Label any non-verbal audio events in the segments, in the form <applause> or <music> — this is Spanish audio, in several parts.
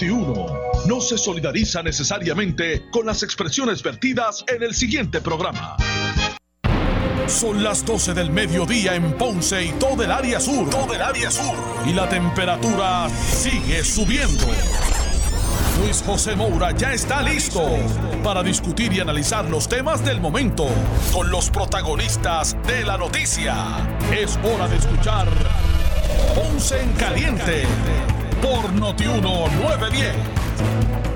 Noti1 no se solidariza necesariamente con las expresiones vertidas en el siguiente programa. Son las 12 del mediodía en Ponce y todo el área sur. Todo el área sur. Y la temperatura sigue subiendo. Luis José Moura ya está listo para discutir y analizar los temas del momento con los protagonistas de la noticia. Es hora de escuchar Ponce en Caliente por Notiuno 910.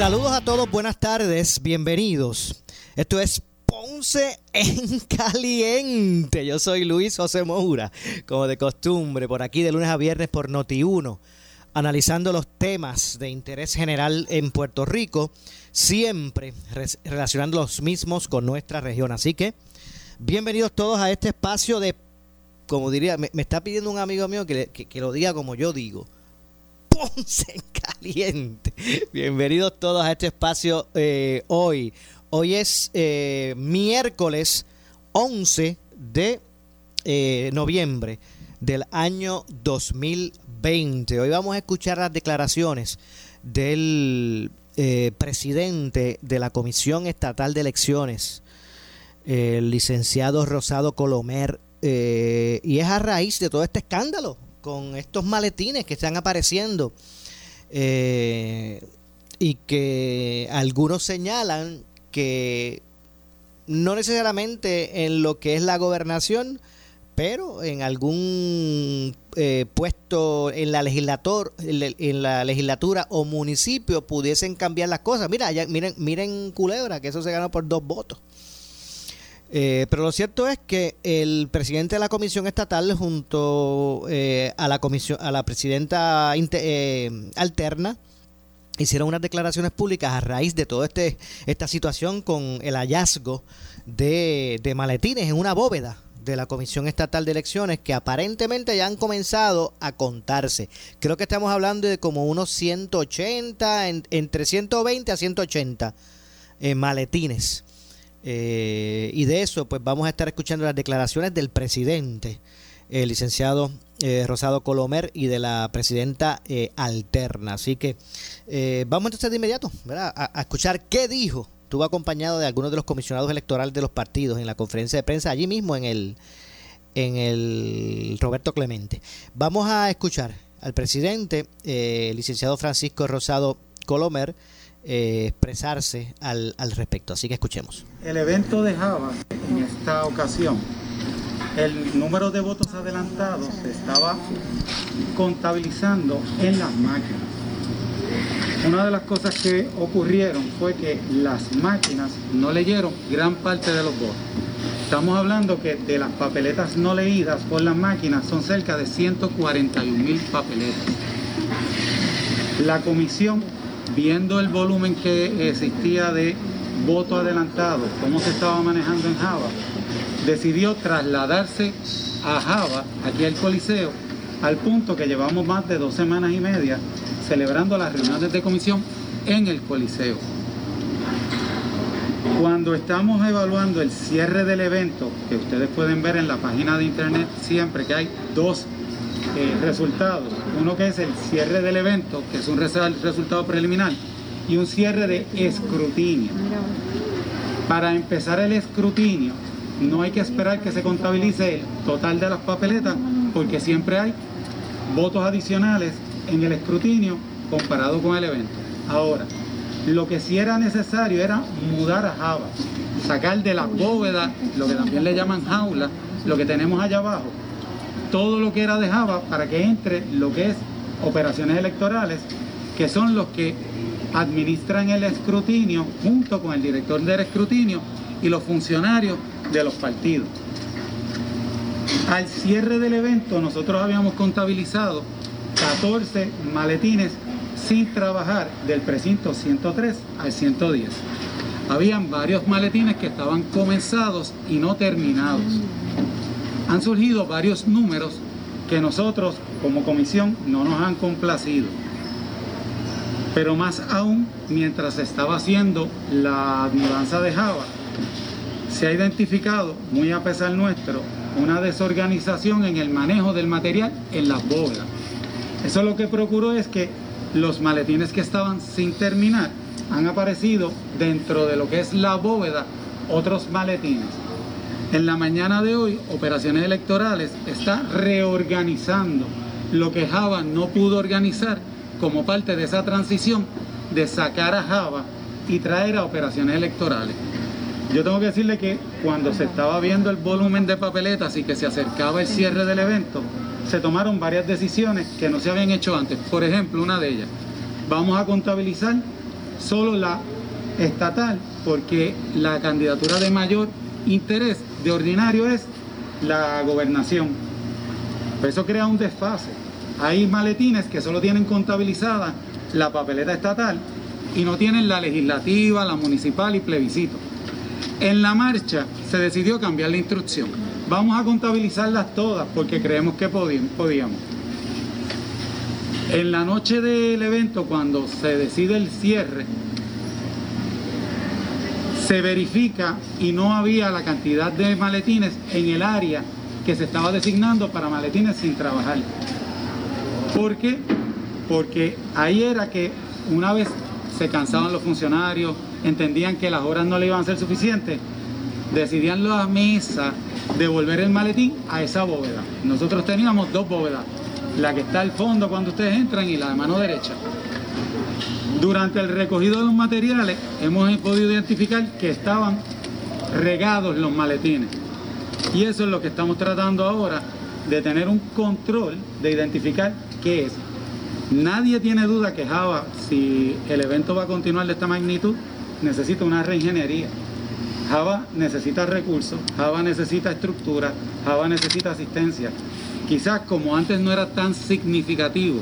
Saludos a todos, buenas tardes, bienvenidos. Esto es Ponce en <laughs> Caliente. Yo soy Luis José Moura, como de costumbre, por aquí de lunes a viernes por Noti1, analizando los temas de interés general en Puerto Rico, siempre relacionando los mismos con nuestra región. Así que, bienvenidos todos a este espacio de, como diría, me, está pidiendo un amigo mío que lo diga como yo digo Ponce en Caliente. Bienvenidos todos a este espacio eh, hoy. Hoy es eh, miércoles 11 de eh, noviembre del año 2020. Hoy vamos a escuchar las declaraciones del presidente de la Comisión Estatal de Elecciones, el licenciado Rosado Colomer, y es a raíz de todo este escándalo con estos maletines que están apareciendo eh, y que algunos señalan que no necesariamente en lo que es la gobernación, pero en algún eh, puesto en la, legislator, en la legislatura o municipio pudiesen cambiar las cosas. Mira, miren, miren Culebra, que eso se ganó por dos votos. Eh, pero lo cierto es que el presidente de la comisión estatal junto eh, a la comisión a la presidenta eh, alterna hicieron unas declaraciones públicas a raíz de toda este esta situación con el hallazgo de, de maletines en una bóveda de la Comisión Estatal de Elecciones que aparentemente ya han comenzado a contarse. Creo que estamos hablando de como unos 180, entre 120 a 180 maletines eh, y de eso, pues vamos a estar escuchando las declaraciones del presidente, el licenciado eh, Rosado Colomer, y de la presidenta eh, alterna. Así que vamos entonces de inmediato A, a, escuchar qué dijo. Estuvo acompañado de algunos de los comisionados electorales de los partidos en la conferencia de prensa allí mismo en el, en el Roberto Clemente. Vamos a escuchar al presidente, el licenciado Francisco Rosado Colomer, eh, expresarse al, al respecto. Así que escuchemos. El evento de Java en esta ocasión, el número de votos adelantados se estaba contabilizando en las máquinas. Una de las cosas que ocurrieron fue que las máquinas no leyeron gran parte de los votos. Estamos hablando que de las papeletas no leídas por las máquinas son cerca de 141 mil papeletas. La comisión viendo el volumen que existía de voto adelantado, cómo se estaba manejando en Java, decidió trasladarse a Java, aquí al Coliseo, al punto que llevamos más de dos semanas y media celebrando las reuniones de comisión en el Coliseo. Cuando estamos evaluando el cierre del evento, que ustedes pueden ver en la página de internet siempre que hay dos eh, resultados. Uno que es el cierre del evento, que es un resultado preliminar, y un cierre de escrutinio. Para empezar el escrutinio, no hay que esperar que se contabilice el total de las papeletas, porque siempre hay votos adicionales en el escrutinio comparado con el evento. Ahora, lo que sí era necesario era mudar a Java, sacar de la bóveda, lo que también le llaman jaula, lo que tenemos allá abajo, todo lo que era de Java para que entre lo que es operaciones electorales, que son los que administran el escrutinio junto con el director del escrutinio y los funcionarios de los partidos. Al cierre del evento nosotros habíamos contabilizado 14 maletines sin trabajar del precinto 103 al 110. Habían varios maletines que estaban comenzados y no terminados. Han surgido varios números que nosotros como comisión no nos han complacido. Pero más aún, mientras se estaba haciendo la mudanza de Java, se ha identificado, muy a pesar nuestro, una desorganización en el manejo del material en las bóvedas. Eso lo que procuró es que los maletines que estaban sin terminar han aparecido dentro de lo que es la bóveda otros maletines. En la mañana de hoy, Operaciones Electorales está reorganizando lo que Java no pudo organizar como parte de esa transición de sacar a Java y traer a operaciones electorales. Yo tengo que decirle que cuando se estaba viendo el volumen de papeletas y que se acercaba el cierre del evento, se tomaron varias decisiones que no se habían hecho antes. Por ejemplo, una de ellas, vamos a contabilizar solo la estatal porque la candidatura de mayor interés de ordinario es la gobernación. eso crea un desfase. Hay maletines que solo tienen contabilizada la papeleta estatal y no tienen la legislativa, la municipal y plebiscito. En la marcha se decidió cambiar la instrucción. Vamos a contabilizarlas todas porque creemos que podíamos. En la noche del evento, cuando se decide el cierre, se verifica y no había la cantidad de maletines en el área que se estaba designando para maletines sin trabajar. ¿Por qué? Porque ahí era que una vez se cansaban los funcionarios, entendían que las horas no le iban a ser suficientes, decidían la mesa devolver el maletín a esa bóveda. Nosotros teníamos dos bóvedas, la que está al fondo cuando ustedes entran y la de mano derecha. Durante el recogido de los materiales hemos podido identificar que estaban regados los maletines. Y eso es lo que estamos tratando ahora, de tener un control, de identificar qué es. Nadie tiene duda que Java, si el evento va a continuar de esta magnitud, necesita una reingeniería. Java necesita recursos, Java necesita estructura, Java necesita asistencia. Quizás como antes no era tan significativo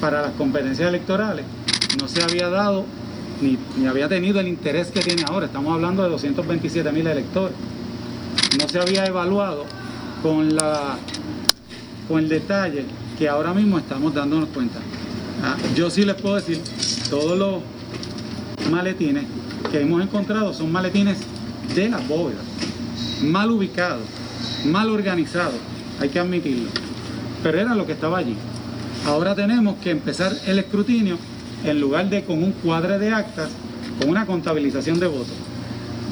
para las competencias electorales, no se había dado ni, ni había tenido el interés que tiene ahora. Estamos hablando de 227 mil electores. No se había evaluado con, la, con el detalle que ahora mismo estamos dándonos cuenta. Ah, yo sí les puedo decir, todos los maletines que hemos encontrado son maletines de las bóvedas, mal ubicados, mal organizados, hay que admitirlo. Pero era lo que estaba allí. Ahora tenemos que empezar el escrutinio en lugar de con un cuadre de actas, con una contabilización de votos.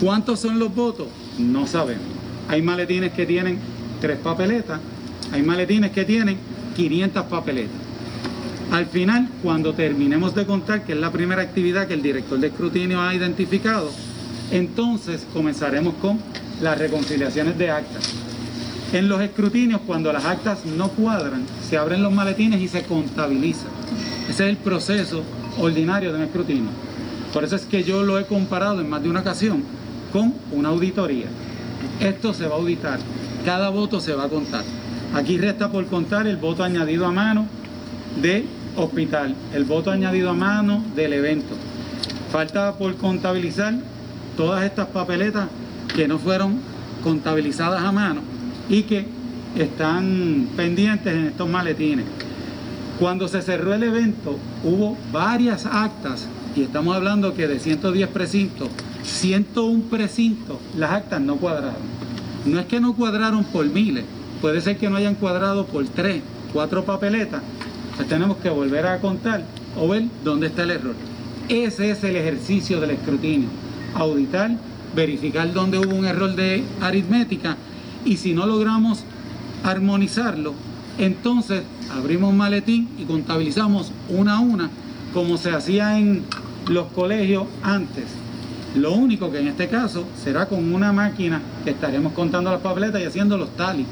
¿Cuántos son los votos? No sabemos. Hay maletines que tienen tres papeletas, hay maletines que tienen 500 papeletas. Al final, cuando terminemos de contar, que es la primera actividad que el director de escrutinio ha identificado, entonces comenzaremos con las reconciliaciones de actas. En los escrutinios, cuando las actas no cuadran, se abren los maletines y se contabiliza. Ese es el proceso ordinario de un escrutinio. Por eso es que yo lo he comparado en más de una ocasión con una auditoría. Esto se va a auditar, cada voto se va a contar. Aquí resta por contar el voto añadido a mano de hospital, el voto añadido a mano del evento. Falta por contabilizar todas estas papeletas que no fueron contabilizadas a mano y que están pendientes en estos maletines. Cuando se cerró el evento hubo varias actas y estamos hablando que de 110 precintos, 101 precintos, las actas no cuadraron. No es que no cuadraron por miles, puede ser que no hayan cuadrado por tres, cuatro papeletas, pues tenemos que volver a contar o ver dónde está el error. Ese es el ejercicio del escrutinio. Auditar, verificar dónde hubo un error de aritmética y si no logramos armonizarlo, entonces abrimos maletín y contabilizamos una a una como se hacía en los colegios antes. Lo único que en este caso será con una máquina que estaremos contando las papeletas y haciendo los tali.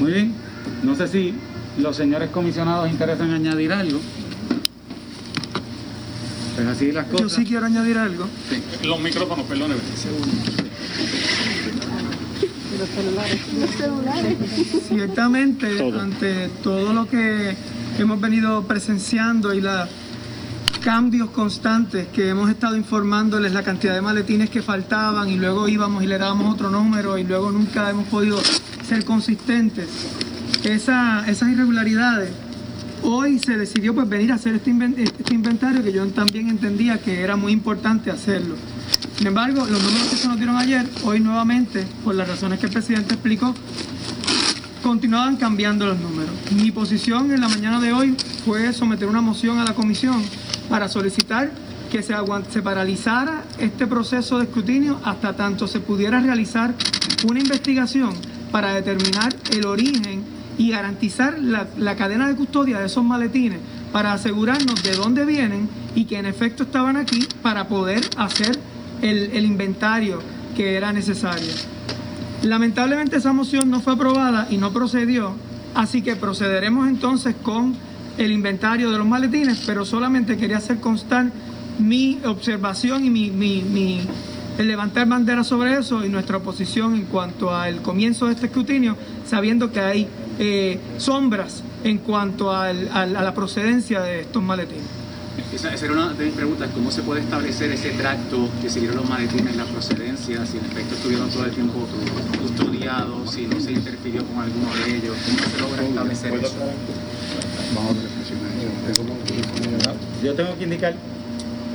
Muy bien, no sé si los señores comisionados interesan añadir algo. Pues así las cosas. Yo sí quiero añadir algo. Los micrófonos, perdóneme. Los celulares. Ciertamente, ante todo lo que hemos venido presenciando y los cambios constantes que hemos estado informándoles la cantidad de maletines que faltaban y luego íbamos y le dábamos otro número y luego nunca hemos podido ser consistentes. esas irregularidades Hoy se decidió pues venir a hacer este, este, inventario que yo también entendía que era muy importante hacerlo. Sin embargo, los números que se nos dieron ayer, hoy nuevamente, por las razones que el presidente explicó, continuaban cambiando los números. Mi posición en la mañana de hoy fue someter una moción a la comisión para solicitar que se, se paralizara este proceso de escrutinio hasta tanto se pudiera realizar una investigación para determinar el origen y garantizar la, cadena de custodia de esos maletines para asegurarnos de dónde vienen y que en efecto estaban aquí para poder hacer el, el inventario que era necesario. Lamentablemente esa moción no fue aprobada y no procedió, así que procederemos entonces con el inventario de los maletines, pero solamente quería hacer constar mi observación y mi, mi, mi el levantar bandera sobre eso y nuestra oposición en cuanto al comienzo de este escrutinio, sabiendo que hay eh, sombras en cuanto a la procedencia de estos maletines. Esa, era una de mis preguntas, ¿cómo se puede establecer ese tracto que siguieron los maletines, la procedencia, si en efecto estuvieron todo el tiempo custodiados, si no se interfirió con alguno de ellos? ¿Cómo se logra establecer eso? Yo tengo que indicar,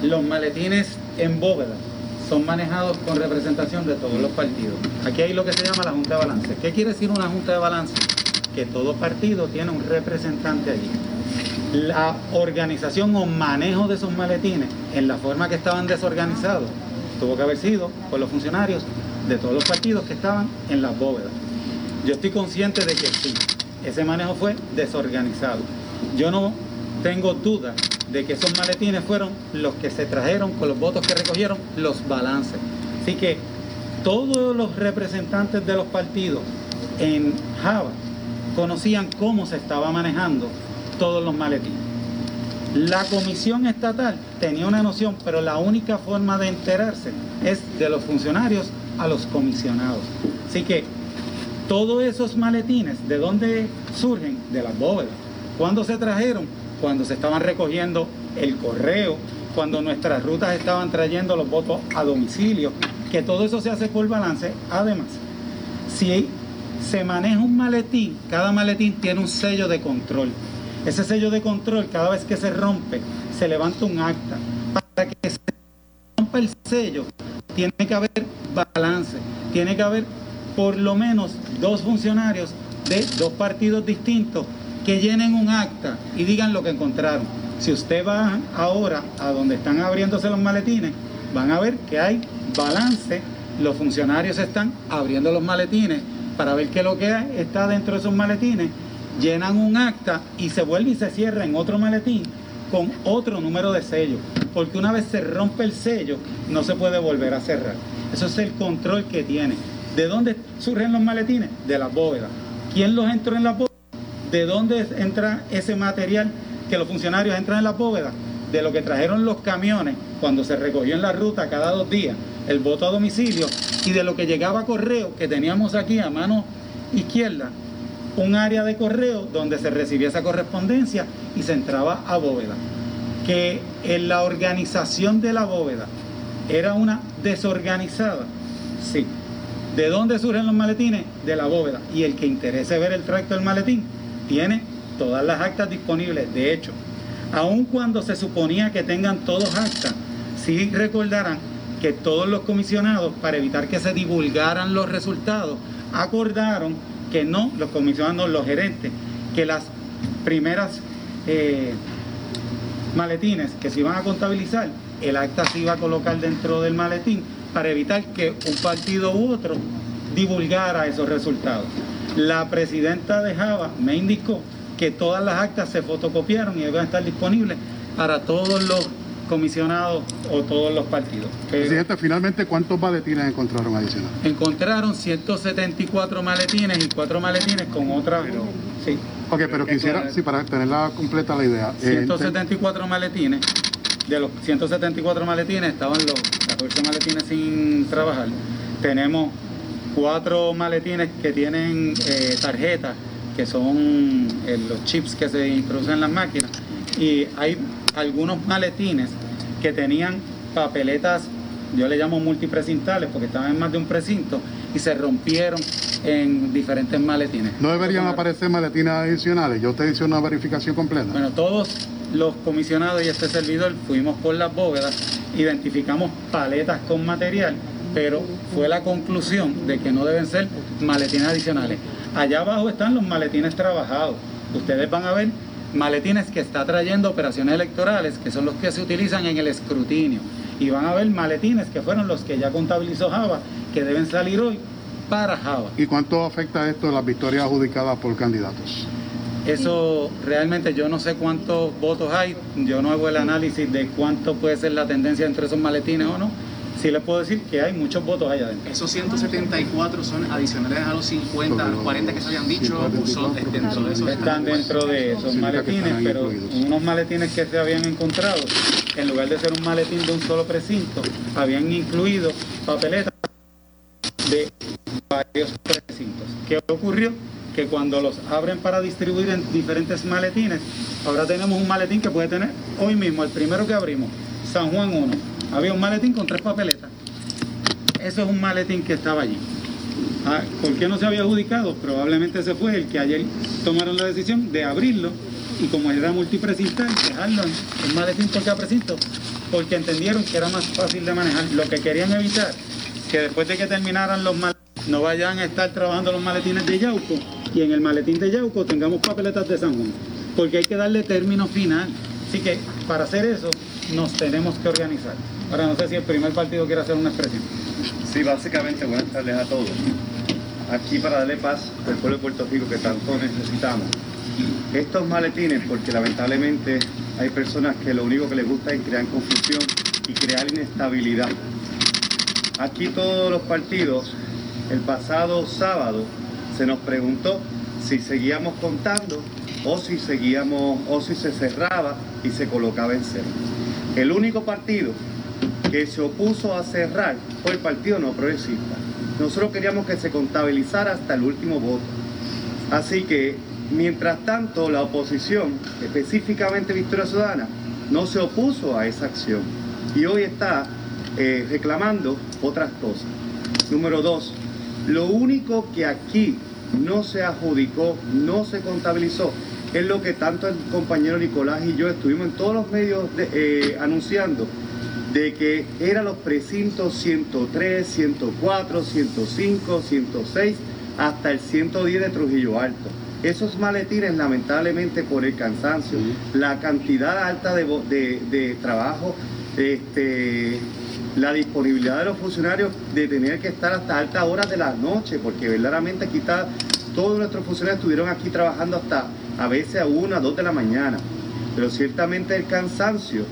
los maletines en bóveda son manejados con representación de todos los partidos. Aquí hay lo que se llama la Junta de Balance. ¿Qué quiere decir una Junta de Balance? Que todo partido tiene un representante allí. La organización o manejo de esos maletines en la forma que estaban desorganizados tuvo que haber sido por los funcionarios de todos los partidos que estaban en las bóvedas. Yo estoy consciente de que sí, ese manejo fue desorganizado. Yo no tengo duda de que esos maletines fueron los que se trajeron con los votos que recogieron los balances. Así que todos los representantes de los partidos en Java conocían cómo se estaba manejando todos los maletines. La comisión estatal tenía una noción, pero la única forma de enterarse es de los funcionarios a los comisionados. Así que todos esos maletines, ¿de dónde surgen? De las bóvedas. ¿Cuándo se trajeron? cuando se estaban recogiendo el correo, cuando nuestras rutas estaban trayendo los votos a domicilio, que todo eso se hace por balance. Además, si se maneja un maletín, cada maletín tiene un sello de control. Ese sello de control, cada vez que se rompe, se levanta un acta. Para que se rompa el sello, tiene que haber balance, tiene que haber por lo menos dos funcionarios de dos partidos distintos que llenen un acta y digan lo que encontraron. Si usted va ahora a donde están abriéndose los maletines, van a ver que hay balance. Los funcionarios están abriendo los maletines para ver qué es lo que está dentro de esos maletines. Llenan un acta y se vuelve y se cierra en otro maletín con otro número de sello. Porque una vez se rompe el sello, no se puede volver a cerrar. Eso es el control que tiene. ¿De dónde surgen los maletines? De las bóvedas. ¿Quién los entró en las bóvedas? ¿De dónde entra ese material que los funcionarios entran en la bóveda? De lo que trajeron los camiones cuando se recogió en la ruta cada dos días el voto a domicilio y de lo que llegaba a correo que teníamos aquí a mano izquierda un área de correo donde se recibía esa correspondencia y se entraba a bóveda. Que en la organización de la bóveda era una desorganizada, sí. ¿De dónde surgen los maletines? De la bóveda. Y el que interese ver el tracto del maletín, tiene todas las actas disponibles. De hecho, aun cuando se suponía que tengan todos actas, sí recordarán que todos los comisionados, para evitar que se divulgaran los resultados, acordaron que no, los comisionados, los gerentes, que las primeras eh, maletines que se iban a contabilizar, el acta se iba a colocar dentro del maletín para evitar que un partido u otro divulgara esos resultados. La presidenta de Java me indicó que todas las actas se fotocopiaron y van a estar disponibles para todos los comisionados o todos los partidos. Presidente, finalmente, ¿cuántos maletines encontraron adicionales? Encontraron 174 maletines y cuatro maletines con otra... sí. Ok, pero quisiera, sí, para tenerla completa la idea. 174 eh, maletines. De los 174 maletines estaban los 14 maletines sin trabajar. Tenemos cuatro maletines que tienen eh, tarjetas que son eh, los chips que se introducen en las máquinas, y hay algunos maletines que tenían papeletas, yo le llamo multipresintales porque estaban en más de un precinto y se rompieron en diferentes maletines. ¿No deberían aparecer maletines adicionales? Yo te hice una verificación completa. Bueno, todos los comisionados y este servidor fuimos por las bóvedas, identificamos paletas con material, pero fue la conclusión de que no deben ser maletines adicionales. Allá abajo están los maletines trabajados. Ustedes van a ver maletines que está trayendo operaciones electorales, que son los que se utilizan en el escrutinio. Y van a ver maletines que fueron los que ya contabilizó Java, que deben salir hoy para Java. ¿Y cuánto afecta esto a las victorias adjudicadas por candidatos? Eso realmente yo no sé cuántos votos hay, yo no hago el análisis de cuánto puede ser la tendencia entre esos maletines o no. Sí les puedo decir que hay muchos votos allá adentro. ¿Esos 174 son adicionales a los 50, a los 40 que se habían dicho o son dentro de esos? Están dentro de esos maletines, pero unos maletines que se habían encontrado, en lugar de ser un maletín de un solo precinto, habían incluido papeletas de varios precintos. ¿Qué ocurrió? Que cuando los abren para distribuir en diferentes maletines, ahora tenemos un maletín que puede tener hoy mismo, el primero que abrimos, San Juan 1, había un maletín con tres papeletas. Eso es un maletín que estaba allí. Ah, ¿Por qué no se había adjudicado? Probablemente ese fue el que ayer tomaron la decisión de abrirlo y como era multiprecintal, dejarlo en un maletín por cada precinto, porque entendieron que era más fácil de manejar. Lo que querían evitar, que después de que terminaran los maletines, no vayan a estar trabajando los maletines de Yauco y en el maletín de Yauco tengamos papeletas de San Juan, porque hay que darle término final. Así que para hacer eso nos tenemos que organizar. Ahora no sé si el primer partido quiere hacer una expresión. Sí, básicamente buenas tardes a todos. Aquí para darle paz al pueblo de Puerto Rico que tanto necesitamos. Estos maletines, porque lamentablemente hay personas que lo único que les gusta es crear confusión y crear inestabilidad. Aquí todos los partidos, el pasado sábado, se nos preguntó si seguíamos contando o si seguíamos o si se cerraba y se colocaba en cero. El único partido que se opuso a cerrar fue el Partido No Progresista. Nosotros queríamos que se contabilizara hasta el último voto. Así que, mientras tanto, la oposición, específicamente Victoria Ciudadana, no se opuso a esa acción y hoy está eh, reclamando otras cosas. Número dos, lo único que aquí no se adjudicó, no se contabilizó, es lo que tanto el compañero Nicolás y yo estuvimos en todos los medios de, eh, anunciando, de que eran los precintos 103, 104, 105, 106, hasta el 110 de Trujillo Alto. Esos maletines, lamentablemente, por el cansancio, la cantidad alta de, de, de trabajo, este, la disponibilidad de los funcionarios de tener que estar hasta altas horas de la noche, porque verdaderamente aquí está, todos nuestros funcionarios estuvieron aquí trabajando hasta a veces a una, dos de la mañana. Pero ciertamente el cansancio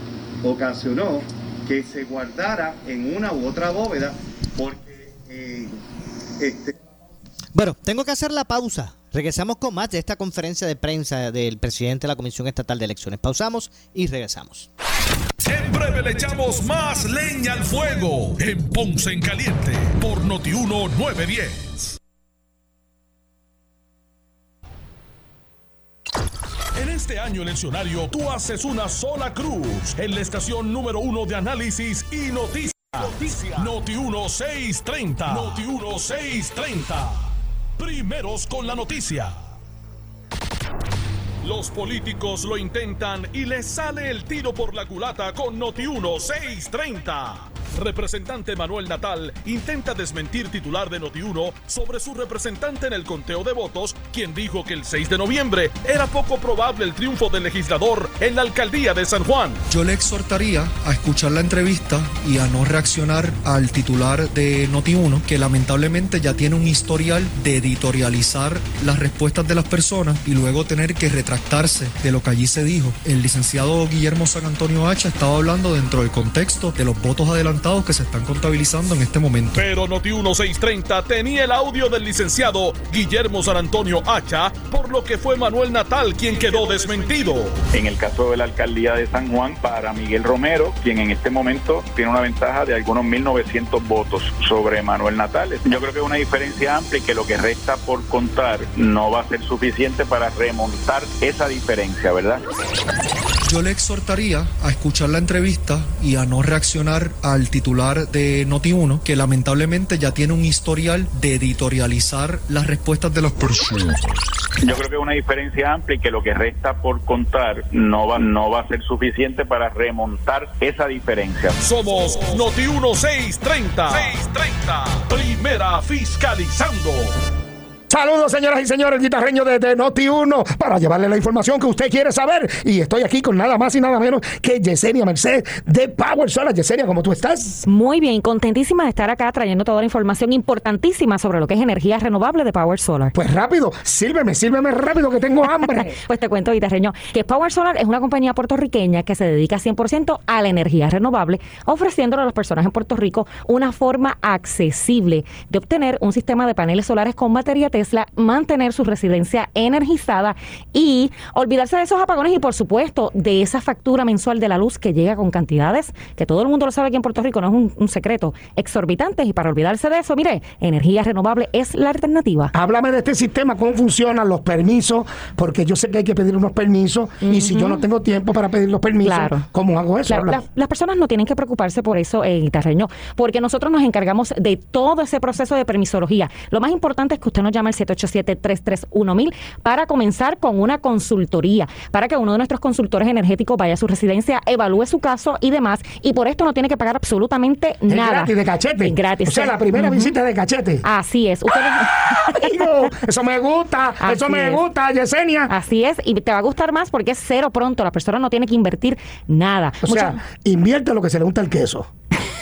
ocasionó que se guardara en una u otra bóveda, porque eh, este, Bueno, tengo que hacer la pausa. Regresamos con más de esta conferencia de prensa del presidente de la Comisión Estatal de Elecciones. Pausamos y regresamos. En breve le echamos más leña al fuego en Ponce en Caliente por Notiuno 910. Este año eleccionario, tú haces una sola cruz en la estación número uno de análisis y noticias. Noti 1630. Noti 1630. Primeros con la noticia. Los políticos lo intentan y les sale el tiro por la culata con Noti 1630. Representante Manuel Natal intenta desmentir titular de Noti1 sobre su representante en el conteo de votos, quien dijo que el 6 de noviembre era poco probable el triunfo del legislador en la alcaldía de San Juan. Yo le exhortaría a escuchar la entrevista y a no reaccionar al titular de Noti1, que lamentablemente ya tiene un historial de editorializar las respuestas de las personas y luego tener que retractarse de lo que allí se dijo. El licenciado Guillermo San Antonio Hacha estaba hablando dentro del contexto de los votos adelantados resultados que se están contabilizando en este momento. Pero Noti 1630 tenía el audio del licenciado Guillermo San Antonio Hacha, por lo que fue Manuel Natal quien quedó desmentido. En el caso de la alcaldía de San Juan, para Miguel Romero, quien en este momento tiene una ventaja de algunos 1.900 votos sobre Manuel Natal. Yo creo que es una diferencia amplia y que lo que resta por contar no va a ser suficiente para remontar esa diferencia, ¿verdad? Yo le exhortaría a escuchar la entrevista y a no reaccionar al titular de Noti1, que lamentablemente ya tiene un historial de editorializar las respuestas de las personas. Yo creo que es una diferencia amplia y que lo que resta por contar no va, no va a ser suficiente para remontar esa diferencia. Somos Noti 1630. 630. Primera fiscalizando. Saludos, señoras y señores, guitarreño de, Noti1 para llevarle la información que usted quiere saber. Y estoy aquí con nada más y nada menos que Yesenia Merced de Power Solar. Yesenia, ¿cómo tú estás? Muy bien, contentísima de estar acá trayendo toda la información importantísima sobre lo que es energía renovable de Power Solar. Pues rápido, sírveme, sírveme rápido que tengo hambre. <laughs> pues te cuento, guitarreño, que Power Solar es una compañía puertorriqueña que se dedica 100% a la energía renovable, ofreciéndole a las personas en Puerto Rico una forma accesible de obtener un sistema de paneles solares con batería mantener su residencia energizada y olvidarse de esos apagones y por supuesto de esa factura mensual de la luz que llega con cantidades que todo el mundo lo sabe aquí en Puerto Rico, no es un, secreto, exorbitantes y para olvidarse de eso, mire, energía renovable es la alternativa. Háblame de este sistema, cómo funcionan los permisos, porque yo sé que hay que pedir unos permisos y si yo no tengo tiempo para pedir los permisos, ¿cómo hago eso? las personas no tienen que preocuparse por eso, eh, guitarreño, porque nosotros nos encargamos de todo ese proceso de permisología. Lo más importante es que usted nos llame al 787-331-1000 para comenzar con una consultoría, para que uno de nuestros consultores energéticos vaya a su residencia, evalúe su caso y demás. Y por esto no tiene que pagar absolutamente nada. gratis, de cachete. gratis. O sea, la primera visita de cachete. Así es. <laughs> eso me gusta, <laughs> eso me gusta, Yesenia. Así es, y te va a gustar más porque es cero pronto. La persona no tiene que invertir nada. O sea, invierte lo que se le gusta el queso.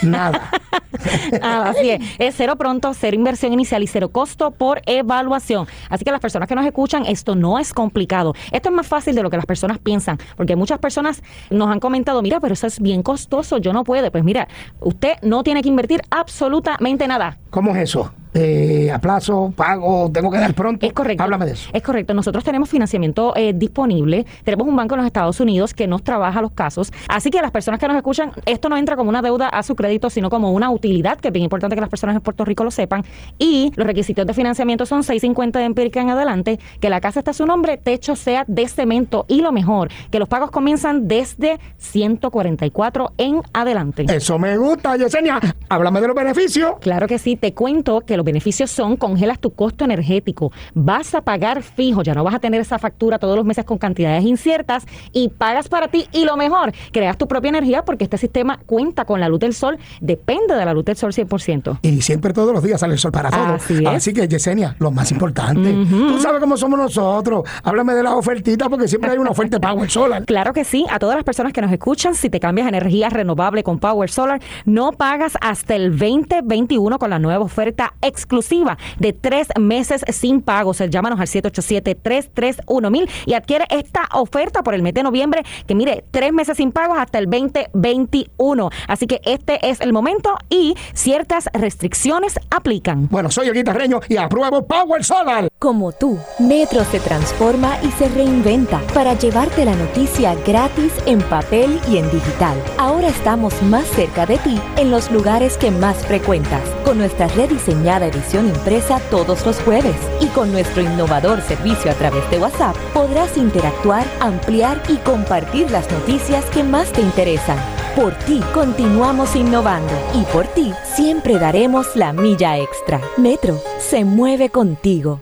Nada. <laughs> así es. Es cero pronto, cero inversión inicial y cero costo por evaluación. Así que las personas que nos escuchan, esto no es complicado. Esto es más fácil de lo que las personas piensan, porque muchas personas nos han comentado, mira, pero eso es bien costoso, yo no puedo. Pues mira, usted no tiene que invertir absolutamente nada. ¿Cómo es eso? Eh, a plazo, pago, tengo que dar pronto. Es correcto. Háblame de eso. Es correcto. Nosotros tenemos financiamiento eh, disponible. Tenemos un banco en los Estados Unidos que nos trabaja los casos. Así que las personas que nos escuchan, esto no entra como una deuda a su crédito, sino como una utilidad, que es bien importante que las personas en Puerto Rico lo sepan. Y los requisitos de financiamiento son 650 de empírica en adelante, que la casa está a su nombre, techo sea de cemento y lo mejor, que los pagos comienzan desde 144 en adelante. Eso me gusta, Yesenia. Háblame de los beneficios. Claro que sí. Te cuento que los beneficios son, congelas tu costo energético, vas a pagar fijo, ya no vas a tener esa factura todos los meses con cantidades inciertas y pagas para ti. Y lo mejor, creas tu propia energía porque este sistema cuenta con la luz del sol, depende de la luz del sol 100%. Y siempre todos los días sale el sol para todos. Así, que Yesenia, lo más importante, tú sabes cómo somos nosotros, háblame de las ofertitas porque siempre hay una oferta de Power Solar. <laughs> Claro que sí, a todas las personas que nos escuchan, si te cambias a energía renovable con Power Solar, no pagas hasta el 2021 con la nueva oferta exclusiva de tres meses sin pagos. Llámanos al 787-331-1000 y adquiere esta oferta por el mes de noviembre, que mire, tres meses sin pagos hasta el 2021. Así que este es el momento y ciertas restricciones aplican. Bueno, soy el guitarreño y apruebo Power Solar. Como tú, Metro se transforma y se reinventa para llevarte la noticia gratis en papel y en digital. Ahora estamos más cerca de ti en los lugares que más frecuentas, con nuestra edición impresa todos los jueves. Y con nuestro innovador servicio a través de WhatsApp podrás interactuar, ampliar y compartir las noticias que más te interesan. Por ti continuamos innovando y por ti siempre daremos la milla extra. Metro se mueve contigo.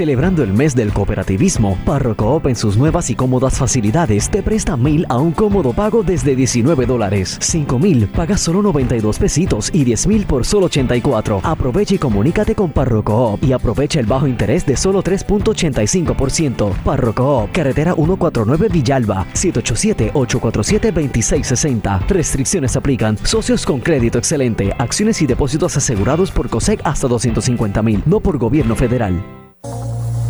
Celebrando el mes del cooperativismo, Parrocoop en sus nuevas y cómodas facilidades te presta mil a un cómodo pago desde 19 dólares. 5 mil pagas solo 92 pesitos y 10 mil por solo 84. Aprovecha y comunícate con Parrocoop y aprovecha el bajo interés de solo 3.85%. Parrocoop, carretera 149 Villalba, 787-847-2660. Restricciones aplican. Socios con crédito excelente. Acciones y depósitos asegurados por COSEC hasta 250 mil, no por gobierno federal.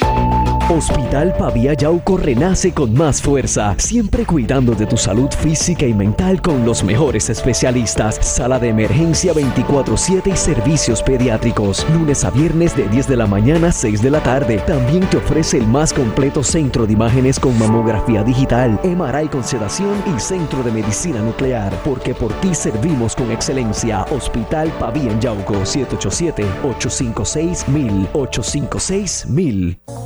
Bye. Hospital Pavía Yauco renace con más fuerza, siempre cuidando de tu salud física y mental con los mejores especialistas. Sala de emergencia 24/7 y servicios pediátricos. Lunes a viernes de 10 de la mañana a 6 de la tarde. También te ofrece el más completo centro de imágenes con mamografía digital, MRI con sedación y centro de medicina nuclear. Porque por ti servimos con excelencia. Hospital Pavía Yauco 787 856 1000 856 1000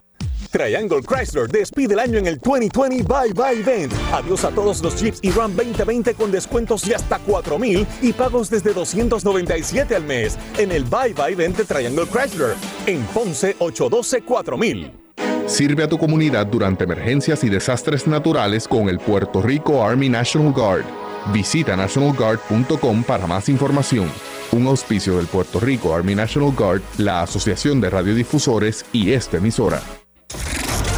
Triangle Chrysler despide el año en el 2020 Bye Bye Event. Adiós a todos los Jeeps y Ram 2020 con descuentos de hasta 4000 y pagos desde 297 al mes en el Bye Bye Event de Triangle Chrysler en Ponce 812 4000. Sirve a tu comunidad durante emergencias y desastres naturales con el Puerto Rico Army National Guard. Visita nationalguard.com para más información. Un auspicio del Puerto Rico Army National Guard, la Asociación de Radiodifusores y esta emisora.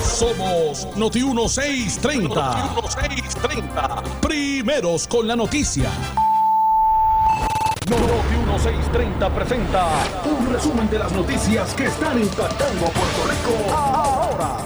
Somos Noti 1630. Noti 1630. Primeros con la noticia. Noti 1630 presenta un resumen de las noticias que están impactando a Puerto Rico ahora.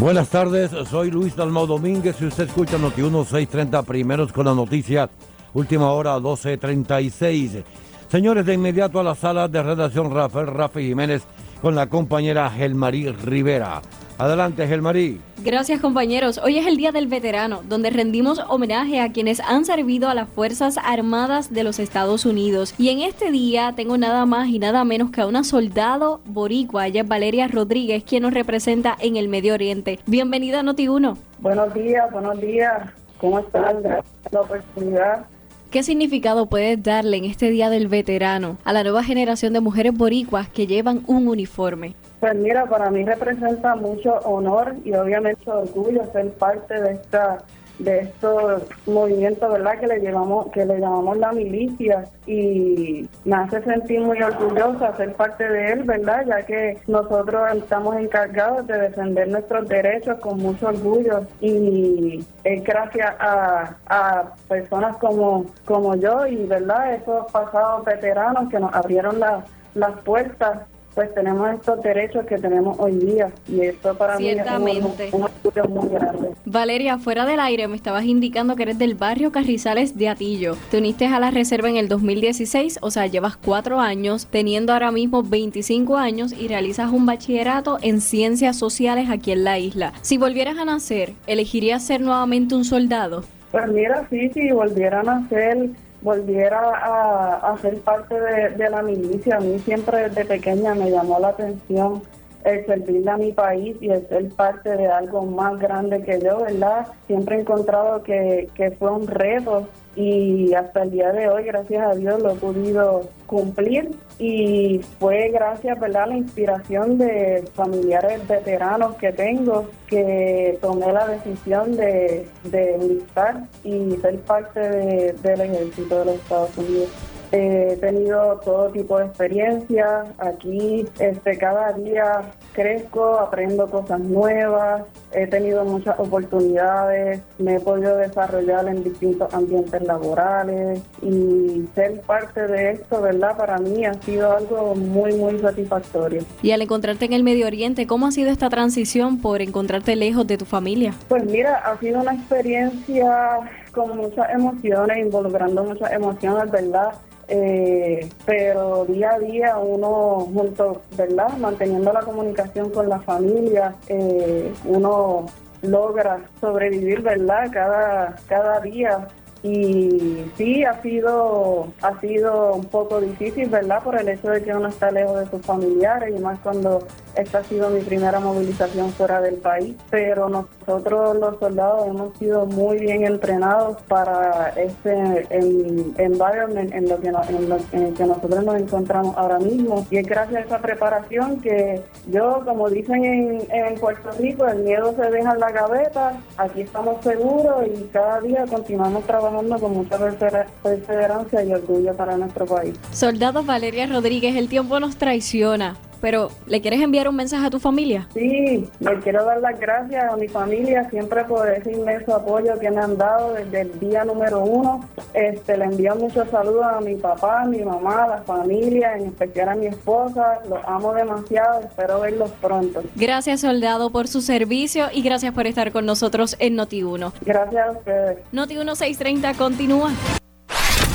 Buenas tardes, soy Luis Dalmau Domínguez y usted escucha Noti 1630 primeros con la noticia, última hora 1236. Señores, de inmediato a la sala de redacción Rafael Rafi Jiménez con la compañera Gelmarí Rivera. Adelante, Gelmarí. Gracias, compañeros. Hoy es el Día del Veterano, donde rendimos homenaje a quienes han servido a las Fuerzas Armadas de los Estados Unidos. Y en este día tengo nada más y nada menos que a una soldado boricua, ella es Valeria Rodríguez, quien nos representa en el Medio Oriente. Bienvenida a Noti1. Buenos días, buenos días. ¿Cómo están? Gracias por la oportunidad. ¿Qué significado puedes darle en este Día del Veterano a la nueva generación de mujeres boricuas que llevan un uniforme? Pues mira, para mí representa mucho honor y obviamente orgullo ser parte de esta de estos movimientos, ¿verdad? Que le llevamos, que le llamamos la milicia y me hace sentir muy orgullosa ser parte de él, ¿verdad? Ya que nosotros estamos encargados de defender nuestros derechos con mucho orgullo y es gracias a, a personas como, como yo y, ¿verdad? Esos pasados veteranos que nos abrieron las puertas pues tenemos estos derechos que tenemos hoy día y esto para mí es un, orgullo muy grande. Valeria, fuera del aire me estabas indicando que eres del barrio Carrizales de Atillo. Te uniste a la reserva en el 2016, o sea, llevas cuatro años, teniendo ahora mismo 25 años y realizas un bachillerato en ciencias sociales aquí en la isla. Si volvieras a nacer, ¿elegirías ser nuevamente un soldado? Pues mira, sí, si volviera a nacer volviera a, ser parte de, la milicia. A mí siempre desde pequeña me llamó la atención el servirle a mi país y el ser parte de algo más grande que yo, ¿verdad? Siempre he encontrado que, que fue un reto y hasta el día de hoy, gracias a Dios, lo he podido cumplir y fue gracias ¿verdad? a la inspiración de familiares veteranos que tengo que tomé la decisión de, de enlistar y ser parte del ejército de los Estados Unidos. he tenido todo tipo de experiencias. Aquí este, cada día crezco, aprendo cosas nuevas, he tenido muchas oportunidades, me he podido desarrollar en distintos ambientes laborales y ser parte de esto, ¿verdad? Para mí ha sido algo muy, muy satisfactorio. Y al encontrarte en el Medio Oriente, ¿cómo ha sido esta transición por encontrarte lejos de tu familia? Pues mira, ha sido una experiencia con muchas emociones, involucrando muchas emociones, ¿verdad? Eh, pero día a día uno junto, ¿verdad? Manteniendo la comunicación con la familia, eh, uno logra sobrevivir, ¿verdad? Cada, cada día y sí ha sido ha sido un poco difícil verdad por el hecho de que uno está lejos de sus familiares y más cuando esta ha sido mi primera movilización fuera del país. Pero nosotros los soldados hemos sido muy bien entrenados para este environment en lo que en, el que nosotros nos encontramos ahora mismo. Y es gracias a esa preparación que yo como dicen en, en Puerto Rico el miedo se deja en la gaveta aquí estamos seguros y cada día continuamos trabajando con mucha perseverancia y orgullo para nuestro país. Soldado Valeria Rodríguez, el tiempo nos traiciona pero ¿le quieres enviar un mensaje a tu familia? Sí, le quiero dar las gracias a mi familia siempre por ese inmenso apoyo que me han dado desde el día número uno. Este, le envío muchos saludos a mi papá, a mi mamá, a la familia, en especial a mi esposa. Los amo demasiado, espero verlos pronto. Gracias, soldado, por su servicio y gracias por estar con nosotros en Noti1. Gracias a ustedes. Noti1 630 continúa.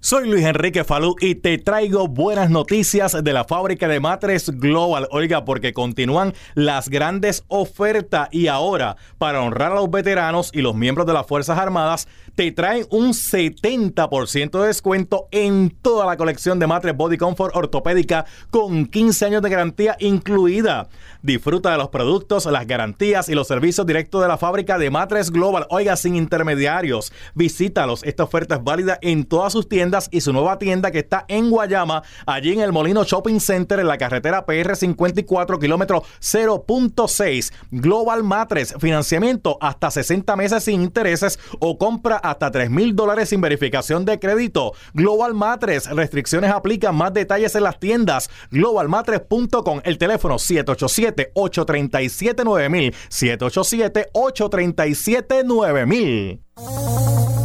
Soy Luis Enrique Falú y te traigo buenas noticias de la fábrica de matres Global. Oiga, porque continúan las grandes ofertas y ahora, para honrar a los veteranos y los miembros de las Fuerzas Armadas, te traen un 70% de descuento en toda la colección de matres Body Comfort ortopédica con 15 años de garantía incluida. Disfruta de los productos, las garantías y los servicios directos de la fábrica de matres Global. Oiga, sin intermediarios. Visítalos. Esta oferta es válida en todas sus tiendas y su nueva tienda que está en Guayama, allí en el Molino Shopping Center, en la carretera PR 54, kilómetro 0.6. Global Matres, financiamiento hasta 60 meses sin intereses o compra hasta 3 mil dólares sin verificación de crédito. Global Matres, restricciones aplican, más detalles en las tiendas. Globalmatres.com, el teléfono 787-837-9000, 787-837-9000.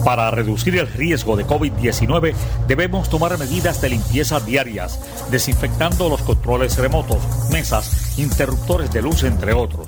Para reducir el riesgo de COVID-19 debemos tomar medidas de limpieza diarias, desinfectando los controles remotos, mesas, interruptores de luz, entre otros.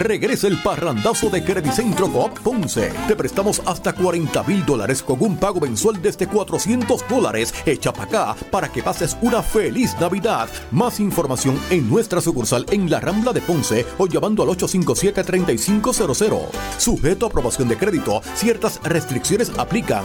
Regresa el parrandazo de Credicentro Coop Ponce. Te prestamos hasta 40 mil dólares con un pago mensual desde 400 dólares. Echa para acá para que pases una feliz Navidad. Más información en nuestra sucursal en la Rambla de Ponce o llamando al 857-3500. Sujeto a aprobación de crédito, ciertas restricciones aplican.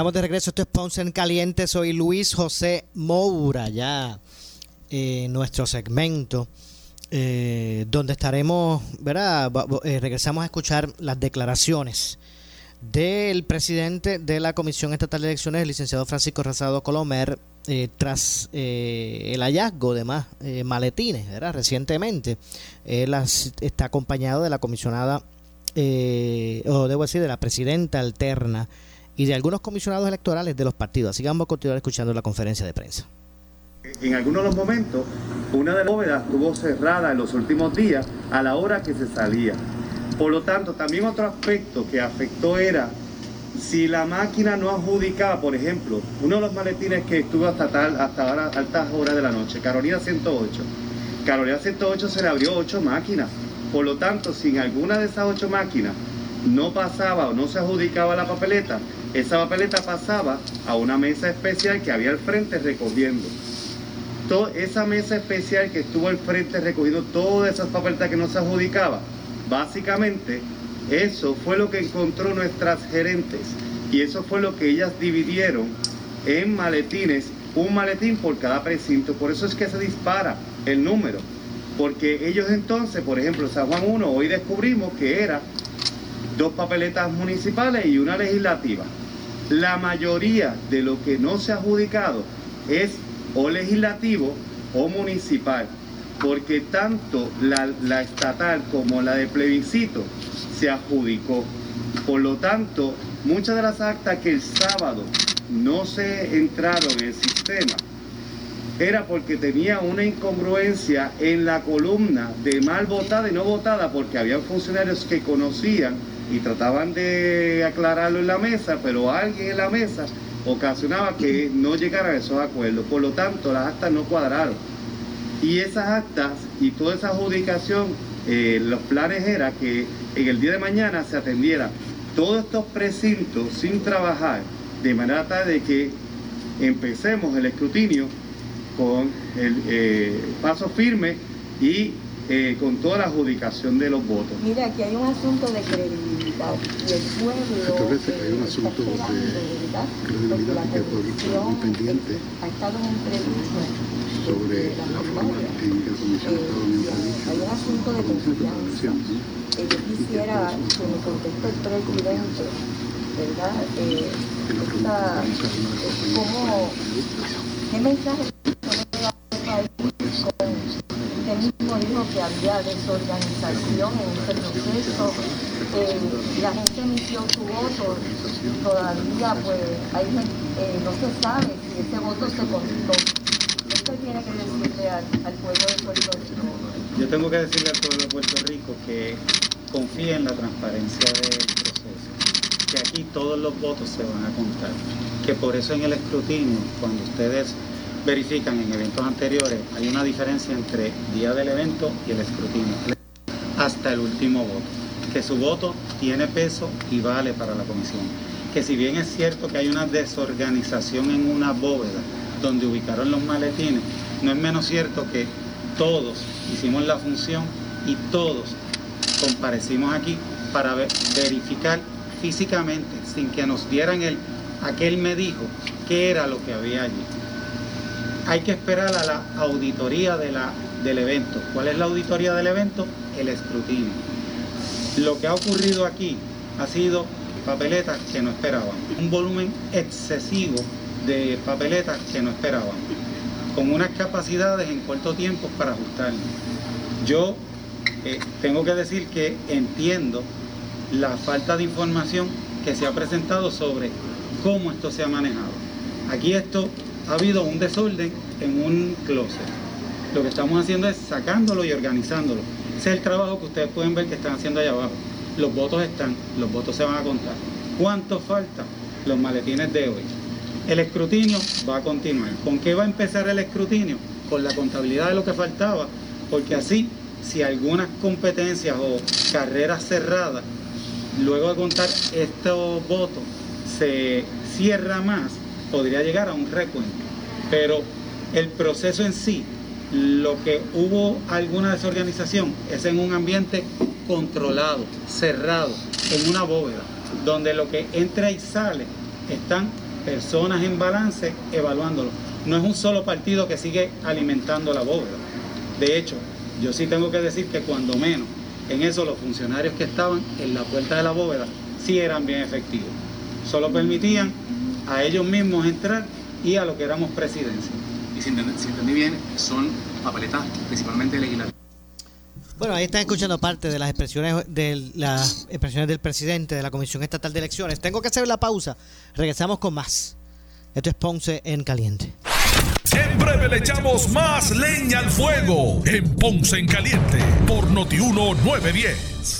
Estamos de regreso. Esto es Ponce en Caliente. Soy Luis José Moura, ya en nuestro segmento. eh, donde estaremos, ¿verdad? Eh, regresamos a escuchar las declaraciones del presidente de la Comisión Estatal de Elecciones, el licenciado Francisco Razado Colomer, eh, tras eh, el hallazgo de más eh, maletines, ¿verdad? Recientemente. Él está acompañado de la comisionada, eh, o debo decir, de la presidenta alterna y de algunos comisionados electorales de los partidos. Así que vamos a continuar escuchando la conferencia de prensa. En algunos de los momentos, una de las bóvedas estuvo cerrada en los últimos días a la hora que se salía. Por lo tanto, también otro aspecto que afectó era si la máquina no adjudicaba, por ejemplo, uno de los maletines que estuvo hasta, tal, hasta altas horas de la noche, Carolina 108. Carolina 108 se le abrió ocho máquinas. Por lo tanto, si en alguna de esas ocho máquinas no pasaba o no se adjudicaba la papeleta, esa papeleta pasaba a una mesa especial que había al frente recogiendo. To- esa mesa especial que estuvo al frente recogiendo todas esas papeletas que no se adjudicaba, básicamente eso fue lo que encontró nuestras gerentes y eso fue lo que ellas dividieron en maletines, un maletín por cada precinto. Por eso es que se dispara el número. Porque ellos entonces, por ejemplo, San Juan 1, hoy descubrimos que era dos papeletas municipales y una legislativa. La mayoría de lo que no se ha adjudicado es o legislativo o municipal, porque tanto la, la estatal como la de plebiscito se adjudicó. Por lo tanto, muchas de las actas que el sábado no se entraron en el sistema era porque tenía una incongruencia en la columna de mal votada y no votada, porque había funcionarios que conocían y trataban de aclararlo en la mesa, pero alguien en la mesa ocasionaba que no llegaran a esos acuerdos. Por lo tanto, las actas no cuadraron. Y esas actas y toda esa adjudicación, eh, los planes era que en el día de mañana se atendiera todos estos precintos sin trabajar, de manera tal de que empecemos el escrutinio con el eh, paso firme y eh, con toda la adjudicación de los votos. Mira, aquí hay un asunto de credibilidad. Y el pueblo Entonces, hay un asunto de credibilidad que el pueblo está muy pendiente ha estado en entrevista sobre la forma en que el comisionado había dicho hay un asunto de confianza. Eh, yo quisiera que me conteste el presidente, ¿verdad? Eh, esta, eh, cómo, ¿Qué mensaje mismo dijo que había desorganización en este proceso. Eh, la gente emitió su voto. Todavía, pues, hay, eh, no se sabe si ese voto se contó. ¿Qué tiene que decirle al, al pueblo de Puerto Rico? Yo tengo que decirle al pueblo de Puerto Rico que confíe en la transparencia del proceso, que aquí todos los votos se van a contar, que por eso en el escrutinio, cuando ustedes verifican en eventos anteriores, hay una diferencia entre día del evento y el escrutinio, hasta el último voto, que su voto tiene peso y vale para la comisión, que si bien es cierto que hay una desorganización en una bóveda donde ubicaron los maletines, no es menos cierto que todos hicimos la función y todos comparecimos aquí para ver- verificar físicamente, sin que nos dieran el, aquel me dijo, qué era lo que había allí. Hay que esperar a la auditoría del evento. ¿Cuál es la auditoría del evento? El escrutinio. Lo que ha ocurrido aquí ha sido papeletas que no esperaban. Un volumen excesivo de papeletas que no esperaban. Con unas capacidades en corto tiempo para ajustarlas. Yo eh, tengo que decir que entiendo la falta de información que se ha presentado sobre cómo esto se ha manejado. Aquí esto ha habido un desorden en un closet. Lo que estamos haciendo es sacándolo y organizándolo. Ese es el trabajo que ustedes pueden ver que están haciendo allá abajo. Los votos están, los votos se van a contar. ¿Cuánto falta? Los maletines de hoy. El escrutinio va a continuar. ¿Con qué va a empezar el escrutinio? Con la contabilidad de lo que faltaba, porque así, si algunas competencias o carreras cerradas, luego de contar estos votos, se cierra más, podría llegar a un recuento. Pero el proceso en sí, lo que hubo alguna desorganización es en un ambiente controlado, cerrado, en una bóveda, donde lo que entra y sale están personas en balance evaluándolo. No es un solo partido que sigue alimentando la bóveda. De hecho, yo sí tengo que decir que cuando menos en eso los funcionarios que estaban en la puerta de la bóveda sí eran bien efectivos. Solo permitían a ellos mismos entrar y a lo que éramos presidencia. Y si entendí, si entendí bien, son papeletas principalmente legislativas. Bueno, ahí están escuchando parte de las expresiones de las expresiones del presidente de la Comisión Estatal de Elecciones. Tengo que hacer la pausa. Regresamos con más. Esto es Ponce en Caliente. En breve le echamos más leña al fuego en Ponce en Caliente por Notiuno 910.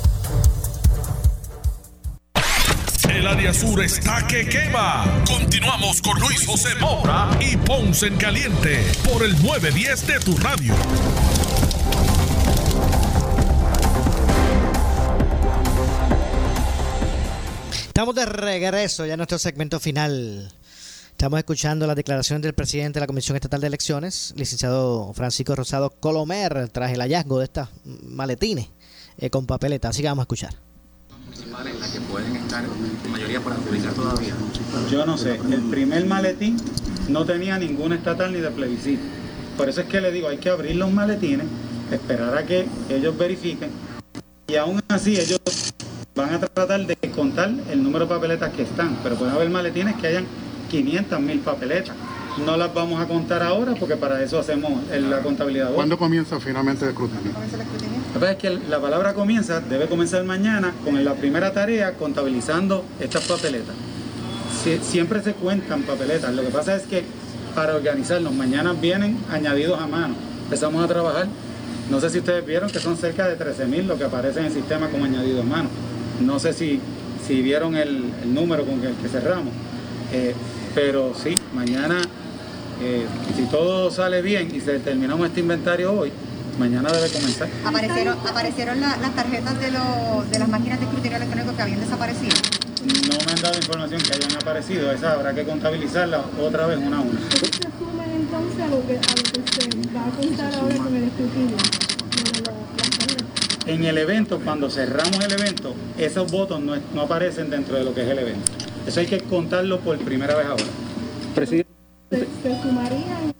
Área sur está que quema. Continuamos con Luis José Moura y Ponce en Caliente por el 910 de tu radio. Estamos de regreso ya en nuestro segmento final. Estamos escuchando las declaraciones del presidente de la Comisión Estatal de Elecciones, licenciado Francisco Rosado Colomer, tras el hallazgo de estas maletines eh, con papeleta. Así que vamos a escuchar. En la que pueden estar en mayoría por adjudicar todavía. Yo no sé, el primer maletín no tenía ningún estatal ni de plebiscito. Por eso es que le digo, hay que abrir los maletines, esperar a que ellos verifiquen y aún así ellos van a tratar de contar el número de papeletas que están, pero pueden haber maletines que hayan 500 mil papeletas. No las vamos a contar ahora porque para eso hacemos la contabilidad. ¿Cuándo comienza finalmente el escrutinio? La verdad es que la palabra comienza, debe comenzar mañana con la primera tarea contabilizando estas papeletas. Sie- siempre se cuentan papeletas, lo que pasa es que para organizarnos, mañana vienen añadidos a mano. Empezamos a trabajar, no sé si ustedes vieron que son cerca de 13 mil lo que aparece en el sistema como añadidos a mano. No sé si, si vieron el, el número con el que cerramos, Eh, pero sí, mañana, eh, si todo sale bien y se terminamos este inventario hoy, mañana debe comenzar. Aparecieron, aparecieron la- las tarjetas de, lo- de las máquinas de escrutinio electrónico que habían desaparecido. No me han dado información que hayan aparecido, esa habrá que contabilizarla otra vez una a una. se suman entonces a lo que, a lo que se va a contar ahora con el escrutinio. En el evento, cuando cerramos el evento, esos votos no, no aparecen dentro de lo que es el evento. Eso hay que contarlo por primera vez ahora. Presidente. Se, se sumarían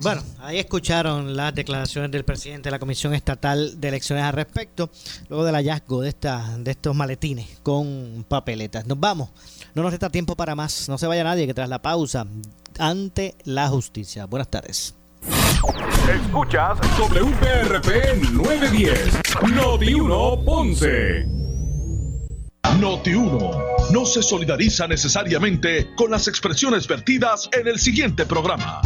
Bueno, ahí escucharon las declaraciones del presidente de la Comisión Estatal de Elecciones al respecto, luego del hallazgo de, esta, de estos maletines con papeletas. Nos vamos, no nos resta tiempo para más, no se vaya nadie que tras la pausa, ante la justicia. Buenas tardes. Escuchas WPRP 910, Noti 1 Ponce. Noti 1 no se solidariza necesariamente con las expresiones vertidas en el siguiente programa.